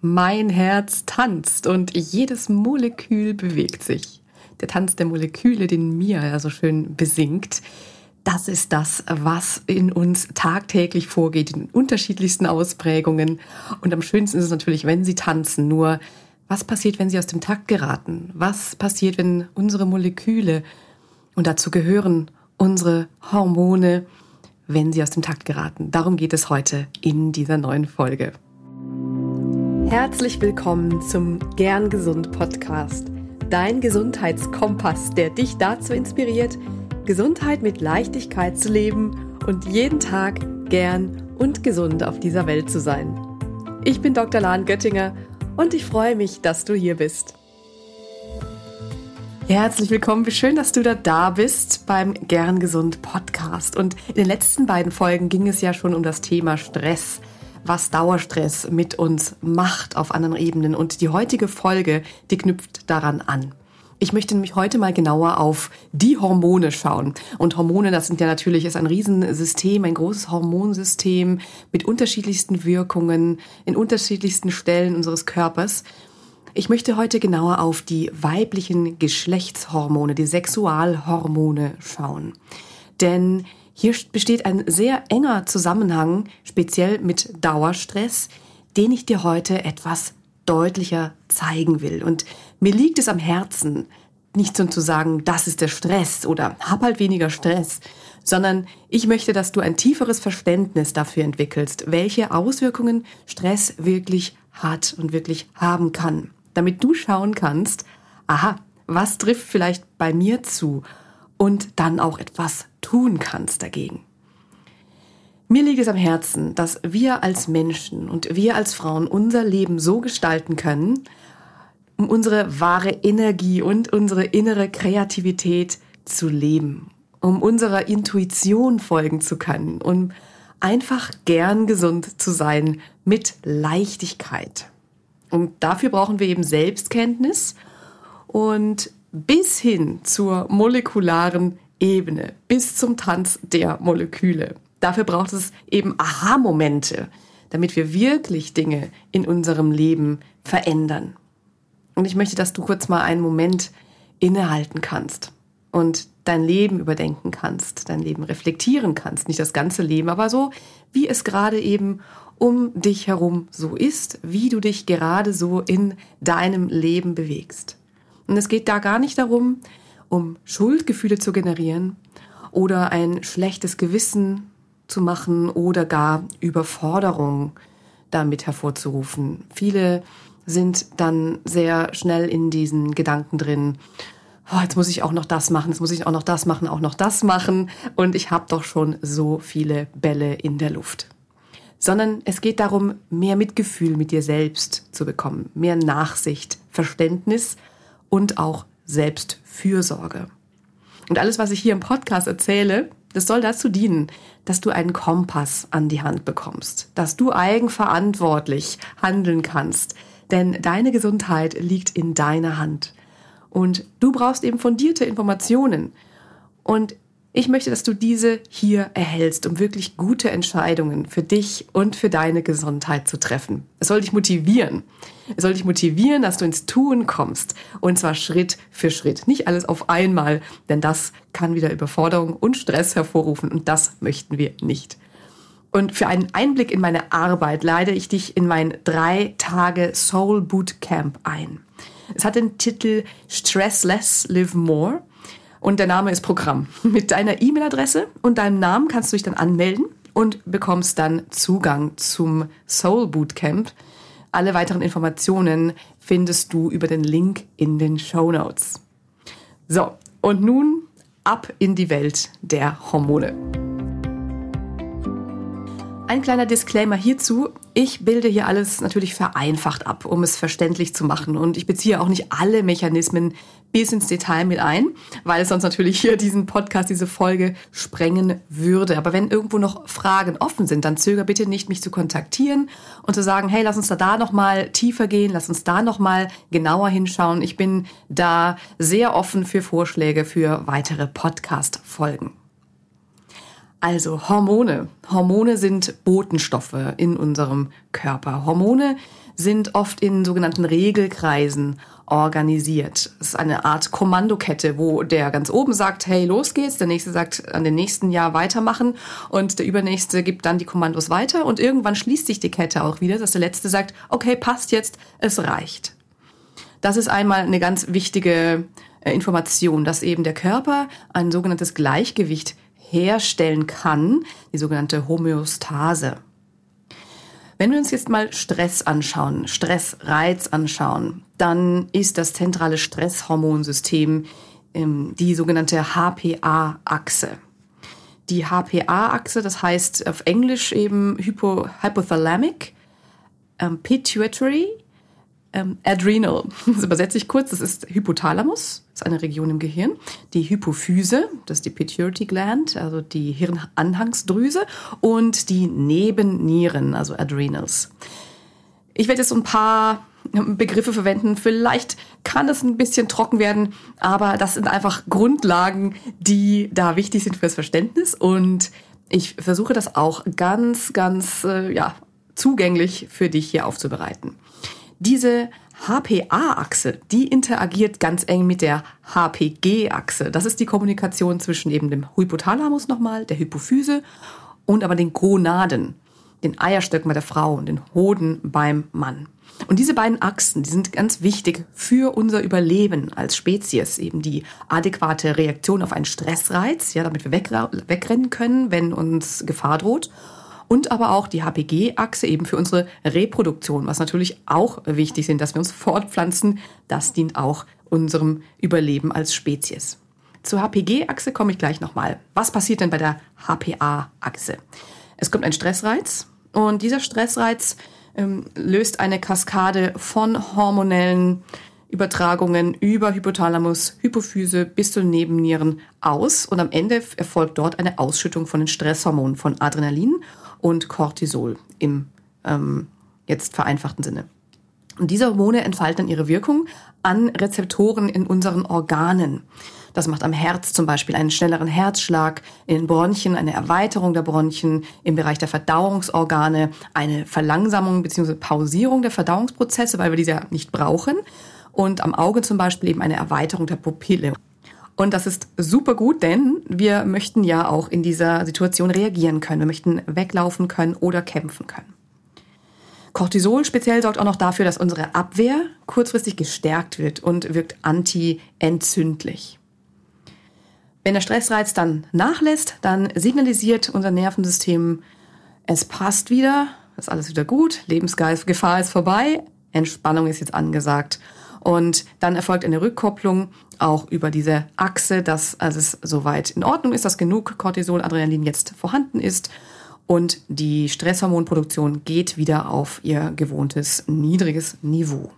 Mein Herz tanzt und jedes Molekül bewegt sich. Der Tanz der Moleküle, den Mia ja so schön besingt, das ist das, was in uns tagtäglich vorgeht, in unterschiedlichsten Ausprägungen. Und am schönsten ist es natürlich, wenn sie tanzen. Nur, was passiert, wenn sie aus dem Takt geraten? Was passiert, wenn unsere Moleküle, und dazu gehören unsere Hormone, wenn sie aus dem Takt geraten? Darum geht es heute in dieser neuen Folge. Herzlich willkommen zum Gern Gesund Podcast, dein Gesundheitskompass, der dich dazu inspiriert, Gesundheit mit Leichtigkeit zu leben und jeden Tag gern und gesund auf dieser Welt zu sein. Ich bin Dr. Lahn Göttinger und ich freue mich, dass du hier bist. Herzlich willkommen, wie schön, dass du da da bist beim Gern Gesund Podcast. Und in den letzten beiden Folgen ging es ja schon um das Thema Stress was Dauerstress mit uns macht auf anderen Ebenen. Und die heutige Folge, die knüpft daran an. Ich möchte nämlich heute mal genauer auf die Hormone schauen. Und Hormone, das sind ja natürlich, ist ein Riesensystem, ein großes Hormonsystem mit unterschiedlichsten Wirkungen in unterschiedlichsten Stellen unseres Körpers. Ich möchte heute genauer auf die weiblichen Geschlechtshormone, die Sexualhormone schauen. Denn hier besteht ein sehr enger Zusammenhang, speziell mit Dauerstress, den ich dir heute etwas deutlicher zeigen will. Und mir liegt es am Herzen, nicht so zu sagen, das ist der Stress oder hab halt weniger Stress, sondern ich möchte, dass du ein tieferes Verständnis dafür entwickelst, welche Auswirkungen Stress wirklich hat und wirklich haben kann, damit du schauen kannst, aha, was trifft vielleicht bei mir zu und dann auch etwas tun kannst dagegen. Mir liegt es am Herzen, dass wir als Menschen und wir als Frauen unser Leben so gestalten können, um unsere wahre Energie und unsere innere Kreativität zu leben, um unserer Intuition folgen zu können, um einfach gern gesund zu sein mit Leichtigkeit. Und dafür brauchen wir eben Selbstkenntnis und bis hin zur molekularen Ebene, bis zum Tanz der Moleküle. Dafür braucht es eben Aha-Momente, damit wir wirklich Dinge in unserem Leben verändern. Und ich möchte, dass du kurz mal einen Moment innehalten kannst und dein Leben überdenken kannst, dein Leben reflektieren kannst, nicht das ganze Leben, aber so, wie es gerade eben um dich herum so ist, wie du dich gerade so in deinem Leben bewegst. Und es geht da gar nicht darum, um Schuldgefühle zu generieren oder ein schlechtes Gewissen zu machen oder gar Überforderung damit hervorzurufen. Viele sind dann sehr schnell in diesen Gedanken drin, oh, jetzt muss ich auch noch das machen, jetzt muss ich auch noch das machen, auch noch das machen und ich habe doch schon so viele Bälle in der Luft. Sondern es geht darum, mehr Mitgefühl mit dir selbst zu bekommen, mehr Nachsicht, Verständnis und auch Selbstfürsorge. Und alles, was ich hier im Podcast erzähle, das soll dazu dienen, dass du einen Kompass an die Hand bekommst, dass du eigenverantwortlich handeln kannst, denn deine Gesundheit liegt in deiner Hand. Und du brauchst eben fundierte Informationen. Und ich möchte, dass du diese hier erhältst, um wirklich gute Entscheidungen für dich und für deine Gesundheit zu treffen. Es soll dich motivieren. Es soll dich motivieren, dass du ins Tun kommst. Und zwar Schritt für Schritt. Nicht alles auf einmal, denn das kann wieder Überforderung und Stress hervorrufen. Und das möchten wir nicht. Und für einen Einblick in meine Arbeit leite ich dich in mein drei Tage Soul Bootcamp ein. Es hat den Titel Stress Less, Live More. Und der Name ist Programm. Mit deiner E-Mail-Adresse und deinem Namen kannst du dich dann anmelden und bekommst dann Zugang zum Soul Bootcamp. Alle weiteren Informationen findest du über den Link in den Show Notes. So, und nun ab in die Welt der Hormone. Ein kleiner Disclaimer hierzu. Ich bilde hier alles natürlich vereinfacht ab, um es verständlich zu machen. Und ich beziehe auch nicht alle Mechanismen bis ins Detail mit ein, weil es sonst natürlich hier diesen Podcast, diese Folge sprengen würde. Aber wenn irgendwo noch Fragen offen sind, dann zöger bitte nicht, mich zu kontaktieren und zu sagen, hey, lass uns da, da nochmal tiefer gehen, lass uns da nochmal genauer hinschauen. Ich bin da sehr offen für Vorschläge für weitere Podcast-Folgen. Also Hormone. Hormone sind Botenstoffe in unserem Körper. Hormone sind oft in sogenannten Regelkreisen organisiert. Es ist eine Art Kommandokette, wo der ganz oben sagt, hey, los geht's, der nächste sagt an den nächsten Jahr weitermachen und der übernächste gibt dann die Kommandos weiter und irgendwann schließt sich die Kette auch wieder, dass der letzte sagt, okay, passt jetzt, es reicht. Das ist einmal eine ganz wichtige äh, Information, dass eben der Körper ein sogenanntes Gleichgewicht herstellen kann, die sogenannte Homöostase. Wenn wir uns jetzt mal Stress anschauen, Stressreiz anschauen, dann ist das zentrale Stresshormonsystem ähm, die sogenannte HPA-Achse. Die HPA-Achse, das heißt auf Englisch eben Hypo, Hypothalamic, ähm, Pituitary ähm, Adrenal, das übersetze ich kurz, das ist Hypothalamus, das ist eine Region im Gehirn. Die Hypophyse, das ist die Pituitary Gland, also die Hirnanhangsdrüse und die Nebennieren, also Adrenals. Ich werde jetzt so ein paar Begriffe verwenden. Vielleicht kann es ein bisschen trocken werden, aber das sind einfach Grundlagen, die da wichtig sind fürs Verständnis und ich versuche das auch ganz, ganz äh, ja, zugänglich für dich hier aufzubereiten. Diese HPA-Achse, die interagiert ganz eng mit der HPG-Achse. Das ist die Kommunikation zwischen eben dem Hypothalamus nochmal, der Hypophyse und aber den Gonaden, den Eierstöcken bei der Frau und den Hoden beim Mann. Und diese beiden Achsen, die sind ganz wichtig für unser Überleben als Spezies, eben die adäquate Reaktion auf einen Stressreiz, ja, damit wir wegrennen können, wenn uns Gefahr droht und aber auch die HPG-Achse eben für unsere Reproduktion, was natürlich auch wichtig sind, dass wir uns fortpflanzen. Das dient auch unserem Überleben als Spezies. Zur HPG-Achse komme ich gleich nochmal. Was passiert denn bei der HPA-Achse? Es kommt ein Stressreiz und dieser Stressreiz ähm, löst eine Kaskade von hormonellen Übertragungen über Hypothalamus, Hypophyse bis zu Nebennieren aus und am Ende erfolgt dort eine Ausschüttung von den Stresshormonen von Adrenalin und Cortisol im ähm, jetzt vereinfachten Sinne. Und diese Hormone entfalten dann ihre Wirkung an Rezeptoren in unseren Organen. Das macht am Herz zum Beispiel einen schnelleren Herzschlag, in den Bronchien eine Erweiterung der Bronchien, im Bereich der Verdauungsorgane eine Verlangsamung bzw. Pausierung der Verdauungsprozesse, weil wir diese ja nicht brauchen. Und am Auge zum Beispiel eben eine Erweiterung der Pupille. Und das ist super gut, denn wir möchten ja auch in dieser Situation reagieren können. Wir möchten weglaufen können oder kämpfen können. Cortisol speziell sorgt auch noch dafür, dass unsere Abwehr kurzfristig gestärkt wird und wirkt anti-entzündlich. Wenn der Stressreiz dann nachlässt, dann signalisiert unser Nervensystem, es passt wieder, ist alles wieder gut, Lebensgefahr ist vorbei, Entspannung ist jetzt angesagt. Und dann erfolgt eine Rückkopplung auch über diese Achse, dass also es soweit in Ordnung ist, dass genug Cortisol, Adrenalin jetzt vorhanden ist und die Stresshormonproduktion geht wieder auf ihr gewohntes niedriges Niveau.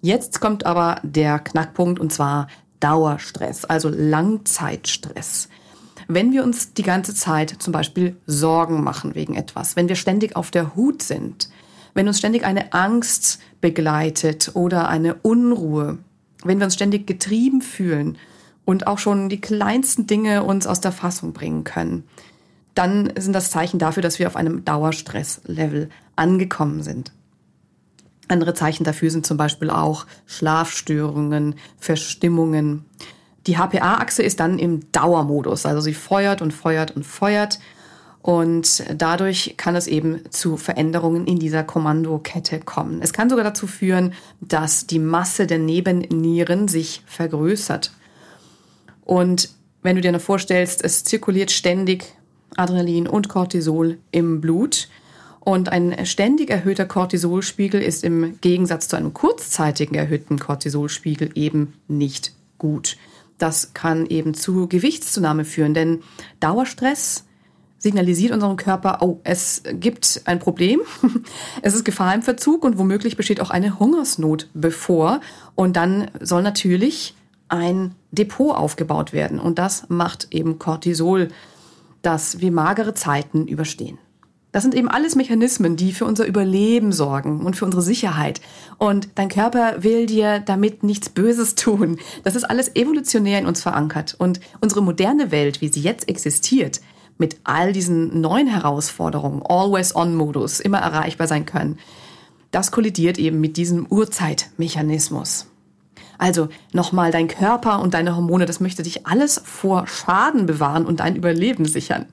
Jetzt kommt aber der Knackpunkt und zwar Dauerstress, also Langzeitstress. Wenn wir uns die ganze Zeit zum Beispiel Sorgen machen wegen etwas, wenn wir ständig auf der Hut sind, wenn uns ständig eine Angst begleitet oder eine Unruhe, wenn wir uns ständig getrieben fühlen und auch schon die kleinsten Dinge uns aus der Fassung bringen können, dann sind das Zeichen dafür, dass wir auf einem Dauerstresslevel angekommen sind. Andere Zeichen dafür sind zum Beispiel auch Schlafstörungen, Verstimmungen. Die HPA-Achse ist dann im Dauermodus, also sie feuert und feuert und feuert und dadurch kann es eben zu Veränderungen in dieser Kommandokette kommen. Es kann sogar dazu führen, dass die Masse der Nebennieren sich vergrößert. Und wenn du dir noch vorstellst, es zirkuliert ständig Adrenalin und Cortisol im Blut. Und ein ständig erhöhter Cortisolspiegel ist im Gegensatz zu einem kurzzeitigen erhöhten Cortisolspiegel eben nicht gut. Das kann eben zu Gewichtszunahme führen, denn Dauerstress signalisiert unserem Körper, oh, es gibt ein Problem, es ist Gefahr im Verzug und womöglich besteht auch eine Hungersnot bevor. Und dann soll natürlich ein Depot aufgebaut werden. Und das macht eben Cortisol, dass wir magere Zeiten überstehen. Das sind eben alles Mechanismen, die für unser Überleben sorgen und für unsere Sicherheit. Und dein Körper will dir damit nichts Böses tun. Das ist alles evolutionär in uns verankert. Und unsere moderne Welt, wie sie jetzt existiert, mit all diesen neuen Herausforderungen, Always-on-Modus, immer erreichbar sein können, das kollidiert eben mit diesem Urzeitmechanismus. Also nochmal, dein Körper und deine Hormone, das möchte dich alles vor Schaden bewahren und dein Überleben sichern.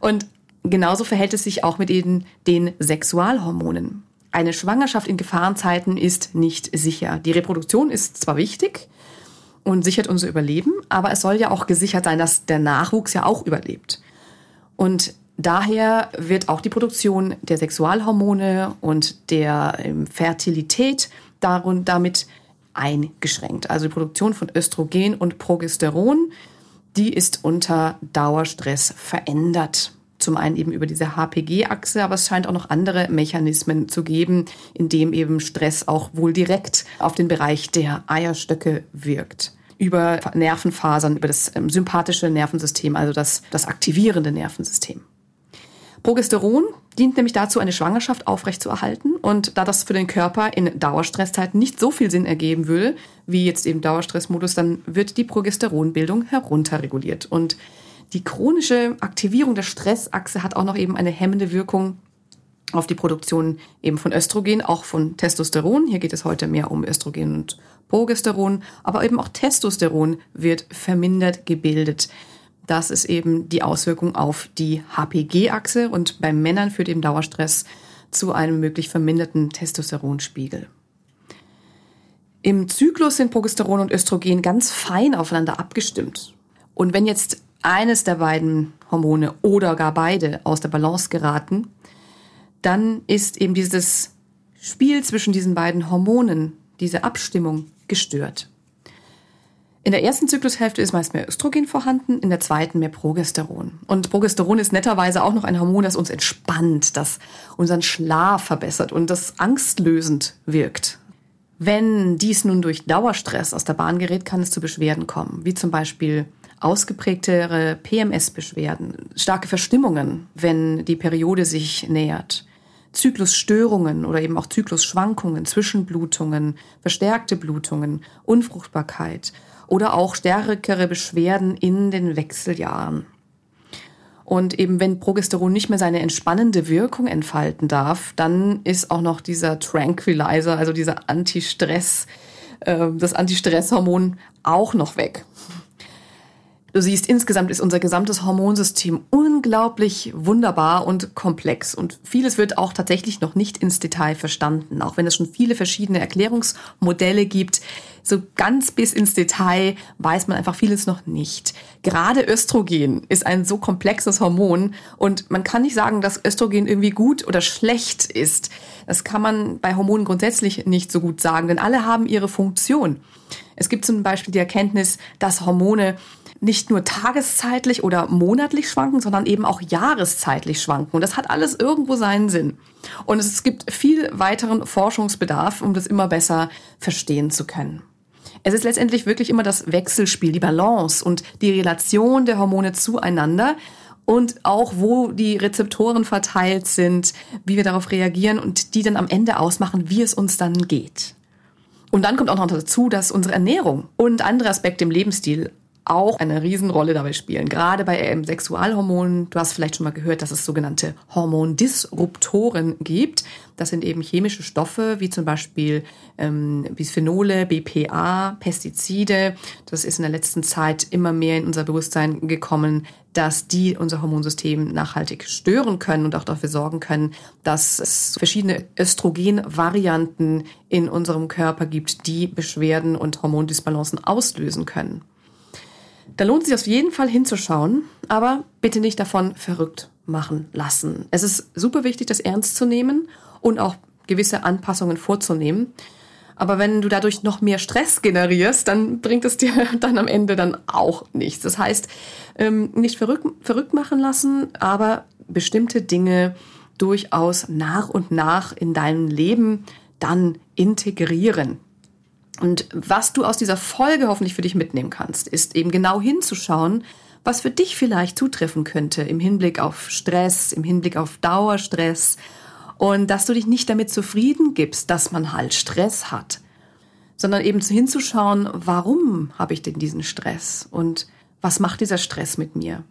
Und genauso verhält es sich auch mit eben den Sexualhormonen. Eine Schwangerschaft in Gefahrenzeiten ist nicht sicher. Die Reproduktion ist zwar wichtig und sichert unser Überleben, aber es soll ja auch gesichert sein, dass der Nachwuchs ja auch überlebt. Und daher wird auch die Produktion der Sexualhormone und der ähm, Fertilität damit eingeschränkt. Also die Produktion von Östrogen und Progesteron, die ist unter Dauerstress verändert. Zum einen eben über diese HPG-Achse, aber es scheint auch noch andere Mechanismen zu geben, in dem eben Stress auch wohl direkt auf den Bereich der Eierstöcke wirkt. Über Nervenfasern, über das ähm, sympathische Nervensystem, also das, das aktivierende Nervensystem. Progesteron dient nämlich dazu, eine Schwangerschaft aufrechtzuerhalten. Und da das für den Körper in Dauerstresszeiten nicht so viel Sinn ergeben würde, wie jetzt eben Dauerstressmodus, dann wird die Progesteronbildung herunterreguliert. Und die chronische Aktivierung der Stressachse hat auch noch eben eine hemmende Wirkung auf die Produktion eben von Östrogen, auch von Testosteron. Hier geht es heute mehr um Östrogen und Progesteron, aber eben auch Testosteron wird vermindert gebildet. Das ist eben die Auswirkung auf die HPG-Achse und bei Männern führt eben Dauerstress zu einem möglich verminderten Testosteronspiegel. Im Zyklus sind Progesteron und Östrogen ganz fein aufeinander abgestimmt. Und wenn jetzt eines der beiden Hormone oder gar beide aus der Balance geraten, dann ist eben dieses Spiel zwischen diesen beiden Hormonen, diese Abstimmung gestört. In der ersten Zyklushälfte ist meist mehr Östrogen vorhanden, in der zweiten mehr Progesteron. Und Progesteron ist netterweise auch noch ein Hormon, das uns entspannt, das unseren Schlaf verbessert und das angstlösend wirkt. Wenn dies nun durch Dauerstress aus der Bahn gerät, kann es zu Beschwerden kommen, wie zum Beispiel ausgeprägtere PMS-Beschwerden, starke Verstimmungen, wenn die Periode sich nähert, Zyklusstörungen oder eben auch Zyklusschwankungen, Zwischenblutungen, verstärkte Blutungen, Unfruchtbarkeit oder auch stärkere Beschwerden in den Wechseljahren. Und eben wenn Progesteron nicht mehr seine entspannende Wirkung entfalten darf, dann ist auch noch dieser Tranquilizer, also dieser Antistress, äh, das Antistresshormon auch noch weg. Du siehst, insgesamt ist unser gesamtes Hormonsystem unglaublich wunderbar und komplex und vieles wird auch tatsächlich noch nicht ins Detail verstanden, auch wenn es schon viele verschiedene Erklärungsmodelle gibt. So ganz bis ins Detail weiß man einfach vieles noch nicht. Gerade Östrogen ist ein so komplexes Hormon und man kann nicht sagen, dass Östrogen irgendwie gut oder schlecht ist. Das kann man bei Hormonen grundsätzlich nicht so gut sagen, denn alle haben ihre Funktion. Es gibt zum Beispiel die Erkenntnis, dass Hormone nicht nur tageszeitlich oder monatlich schwanken, sondern eben auch jahreszeitlich schwanken. Und das hat alles irgendwo seinen Sinn. Und es gibt viel weiteren Forschungsbedarf, um das immer besser verstehen zu können. Es ist letztendlich wirklich immer das Wechselspiel, die Balance und die Relation der Hormone zueinander und auch wo die Rezeptoren verteilt sind, wie wir darauf reagieren und die dann am Ende ausmachen, wie es uns dann geht. Und dann kommt auch noch dazu, dass unsere Ernährung und andere Aspekte im Lebensstil auch eine Riesenrolle dabei spielen. Gerade bei ähm, Sexualhormonen. Du hast vielleicht schon mal gehört, dass es sogenannte Hormondisruptoren gibt. Das sind eben chemische Stoffe, wie zum Beispiel ähm, Bisphenole, BPA, Pestizide. Das ist in der letzten Zeit immer mehr in unser Bewusstsein gekommen, dass die unser Hormonsystem nachhaltig stören können und auch dafür sorgen können, dass es verschiedene Östrogenvarianten in unserem Körper gibt, die Beschwerden und Hormondisbalancen auslösen können. Da lohnt sich auf jeden Fall hinzuschauen, aber bitte nicht davon verrückt machen lassen. Es ist super wichtig, das ernst zu nehmen und auch gewisse Anpassungen vorzunehmen. Aber wenn du dadurch noch mehr Stress generierst, dann bringt es dir dann am Ende dann auch nichts. Das heißt, ähm, nicht verrückt, verrückt machen lassen, aber bestimmte Dinge durchaus nach und nach in deinem Leben dann integrieren. Und was du aus dieser Folge hoffentlich für dich mitnehmen kannst, ist eben genau hinzuschauen, was für dich vielleicht zutreffen könnte im Hinblick auf Stress, im Hinblick auf Dauerstress und dass du dich nicht damit zufrieden gibst, dass man halt Stress hat, sondern eben hinzuschauen, warum habe ich denn diesen Stress und was macht dieser Stress mit mir?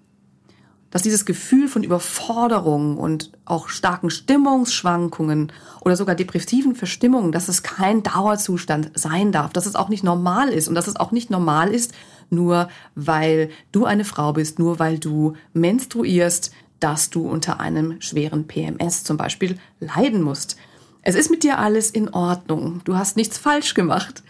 Dass dieses Gefühl von Überforderung und auch starken Stimmungsschwankungen oder sogar depressiven Verstimmungen, dass es kein Dauerzustand sein darf, dass es auch nicht normal ist und dass es auch nicht normal ist, nur weil du eine Frau bist, nur weil du menstruierst, dass du unter einem schweren PMS zum Beispiel leiden musst. Es ist mit dir alles in Ordnung. Du hast nichts falsch gemacht.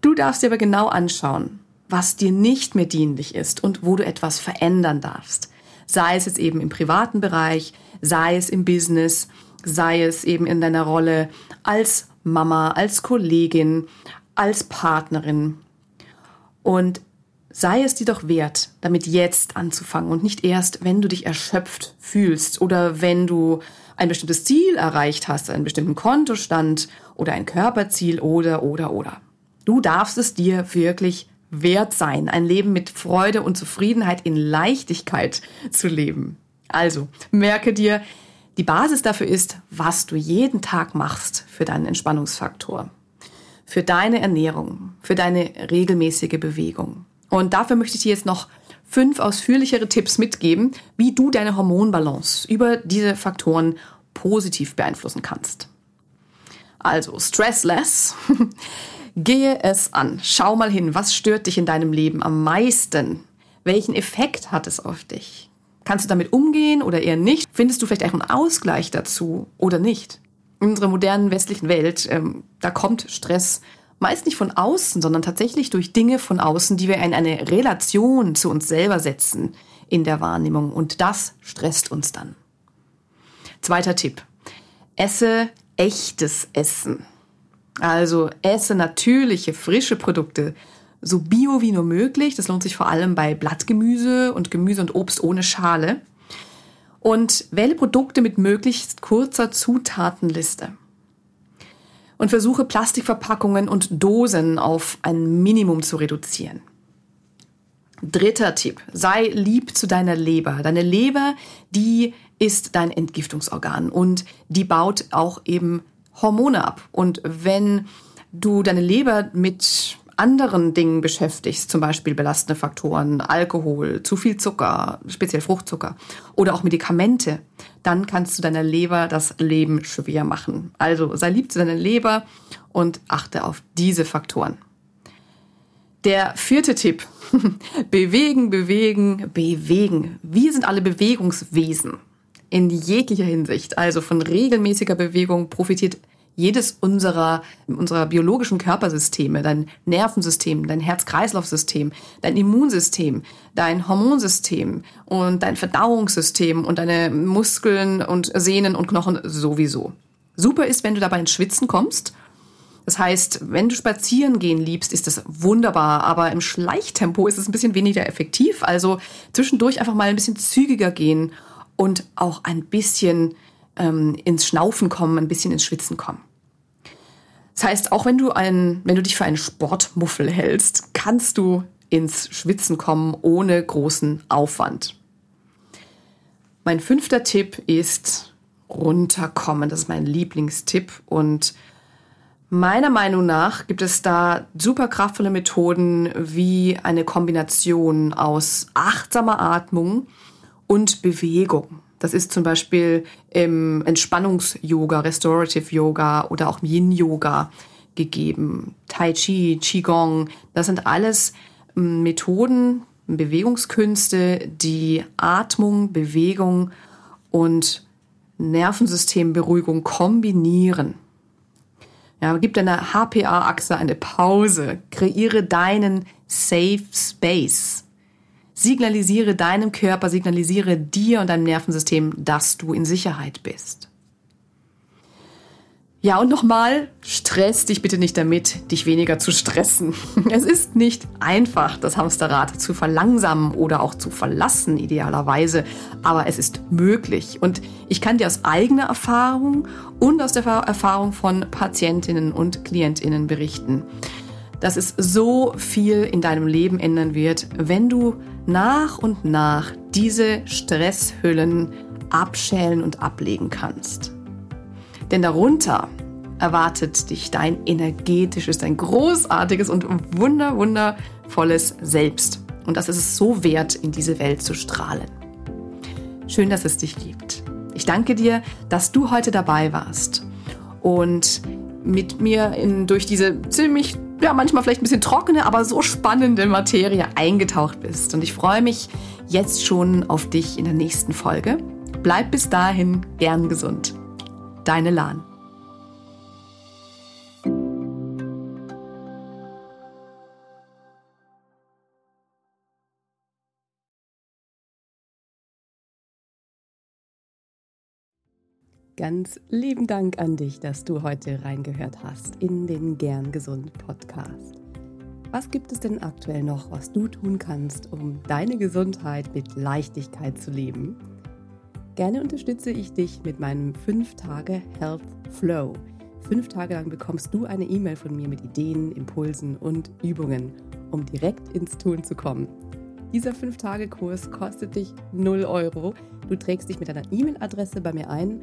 Du darfst dir aber genau anschauen, was dir nicht mehr dienlich ist und wo du etwas verändern darfst sei es jetzt eben im privaten Bereich, sei es im Business, sei es eben in deiner Rolle als Mama, als Kollegin, als Partnerin. Und sei es dir doch wert, damit jetzt anzufangen und nicht erst, wenn du dich erschöpft fühlst oder wenn du ein bestimmtes Ziel erreicht hast, einen bestimmten Kontostand oder ein Körperziel oder, oder, oder. Du darfst es dir wirklich wert sein, ein Leben mit Freude und Zufriedenheit in Leichtigkeit zu leben. Also, merke dir, die Basis dafür ist, was du jeden Tag machst für deinen Entspannungsfaktor, für deine Ernährung, für deine regelmäßige Bewegung. Und dafür möchte ich dir jetzt noch fünf ausführlichere Tipps mitgeben, wie du deine Hormonbalance über diese Faktoren positiv beeinflussen kannst. Also, stressless Gehe es an. Schau mal hin, was stört dich in deinem Leben am meisten? Welchen Effekt hat es auf dich? Kannst du damit umgehen oder eher nicht? Findest du vielleicht auch einen Ausgleich dazu oder nicht? In unserer modernen westlichen Welt, ähm, da kommt Stress meist nicht von außen, sondern tatsächlich durch Dinge von außen, die wir in eine Relation zu uns selber setzen in der Wahrnehmung. Und das stresst uns dann. Zweiter Tipp. Esse echtes Essen. Also esse natürliche, frische Produkte, so bio wie nur möglich. Das lohnt sich vor allem bei Blattgemüse und Gemüse und Obst ohne Schale. Und wähle Produkte mit möglichst kurzer Zutatenliste. Und versuche Plastikverpackungen und Dosen auf ein Minimum zu reduzieren. Dritter Tipp. Sei lieb zu deiner Leber. Deine Leber, die ist dein Entgiftungsorgan und die baut auch eben Hormone ab. Und wenn du deine Leber mit anderen Dingen beschäftigst, zum Beispiel belastende Faktoren, Alkohol, zu viel Zucker, speziell Fruchtzucker oder auch Medikamente, dann kannst du deiner Leber das Leben schwer machen. Also sei lieb zu deiner Leber und achte auf diese Faktoren. Der vierte Tipp. bewegen, bewegen, bewegen. Wir sind alle Bewegungswesen in jeglicher Hinsicht. Also von regelmäßiger Bewegung profitiert jedes unserer, unserer biologischen Körpersysteme, dein Nervensystem, dein Herz-Kreislauf-System, dein Immunsystem, dein Hormonsystem und dein Verdauungssystem und deine Muskeln und Sehnen und Knochen sowieso. Super ist, wenn du dabei ins Schwitzen kommst. Das heißt, wenn du spazieren gehen liebst, ist das wunderbar, aber im Schleichtempo ist es ein bisschen weniger effektiv. Also zwischendurch einfach mal ein bisschen zügiger gehen und auch ein bisschen ähm, ins Schnaufen kommen, ein bisschen ins Schwitzen kommen. Das heißt, auch wenn du ein, wenn du dich für einen Sportmuffel hältst, kannst du ins Schwitzen kommen ohne großen Aufwand. Mein fünfter Tipp ist runterkommen. Das ist mein Lieblingstipp und Meiner Meinung nach gibt es da super kraftvolle Methoden wie eine Kombination aus achtsamer Atmung und Bewegung. Das ist zum Beispiel im Entspannungs-Yoga, Restorative Yoga oder auch Yin-Yoga gegeben. Tai Chi, Qigong, das sind alles hm, Methoden, Bewegungskünste, die Atmung, Bewegung und Nervensystemberuhigung kombinieren. Ja, gib deiner HPA-Achse eine Pause. Kreiere deinen Safe Space. Signalisiere deinem Körper, signalisiere dir und deinem Nervensystem, dass du in Sicherheit bist. Ja, und nochmal, stress dich bitte nicht damit, dich weniger zu stressen. Es ist nicht einfach, das Hamsterrad zu verlangsamen oder auch zu verlassen, idealerweise, aber es ist möglich. Und ich kann dir aus eigener Erfahrung und aus der Erfahrung von Patientinnen und Klientinnen berichten, dass es so viel in deinem Leben ändern wird, wenn du nach und nach diese Stresshüllen abschälen und ablegen kannst. Denn darunter erwartet dich dein energetisches, dein großartiges und wunder, wundervolles Selbst. Und das ist es so wert, in diese Welt zu strahlen. Schön, dass es dich gibt. Ich danke dir, dass du heute dabei warst und mit mir in, durch diese ziemlich, ja, manchmal vielleicht ein bisschen trockene, aber so spannende Materie eingetaucht bist. Und ich freue mich jetzt schon auf dich in der nächsten Folge. Bleib bis dahin gern gesund. Deine Lahn. Ganz lieben Dank an dich, dass du heute reingehört hast in den Gern Gesund Podcast. Was gibt es denn aktuell noch, was du tun kannst, um deine Gesundheit mit Leichtigkeit zu leben? Gerne unterstütze ich dich mit meinem 5-Tage Health Flow. Fünf Tage lang bekommst du eine E-Mail von mir mit Ideen, Impulsen und Übungen, um direkt ins Tun zu kommen. Dieser 5-Tage-Kurs kostet dich 0 Euro. Du trägst dich mit deiner E-Mail-Adresse bei mir ein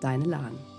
deine Lahn.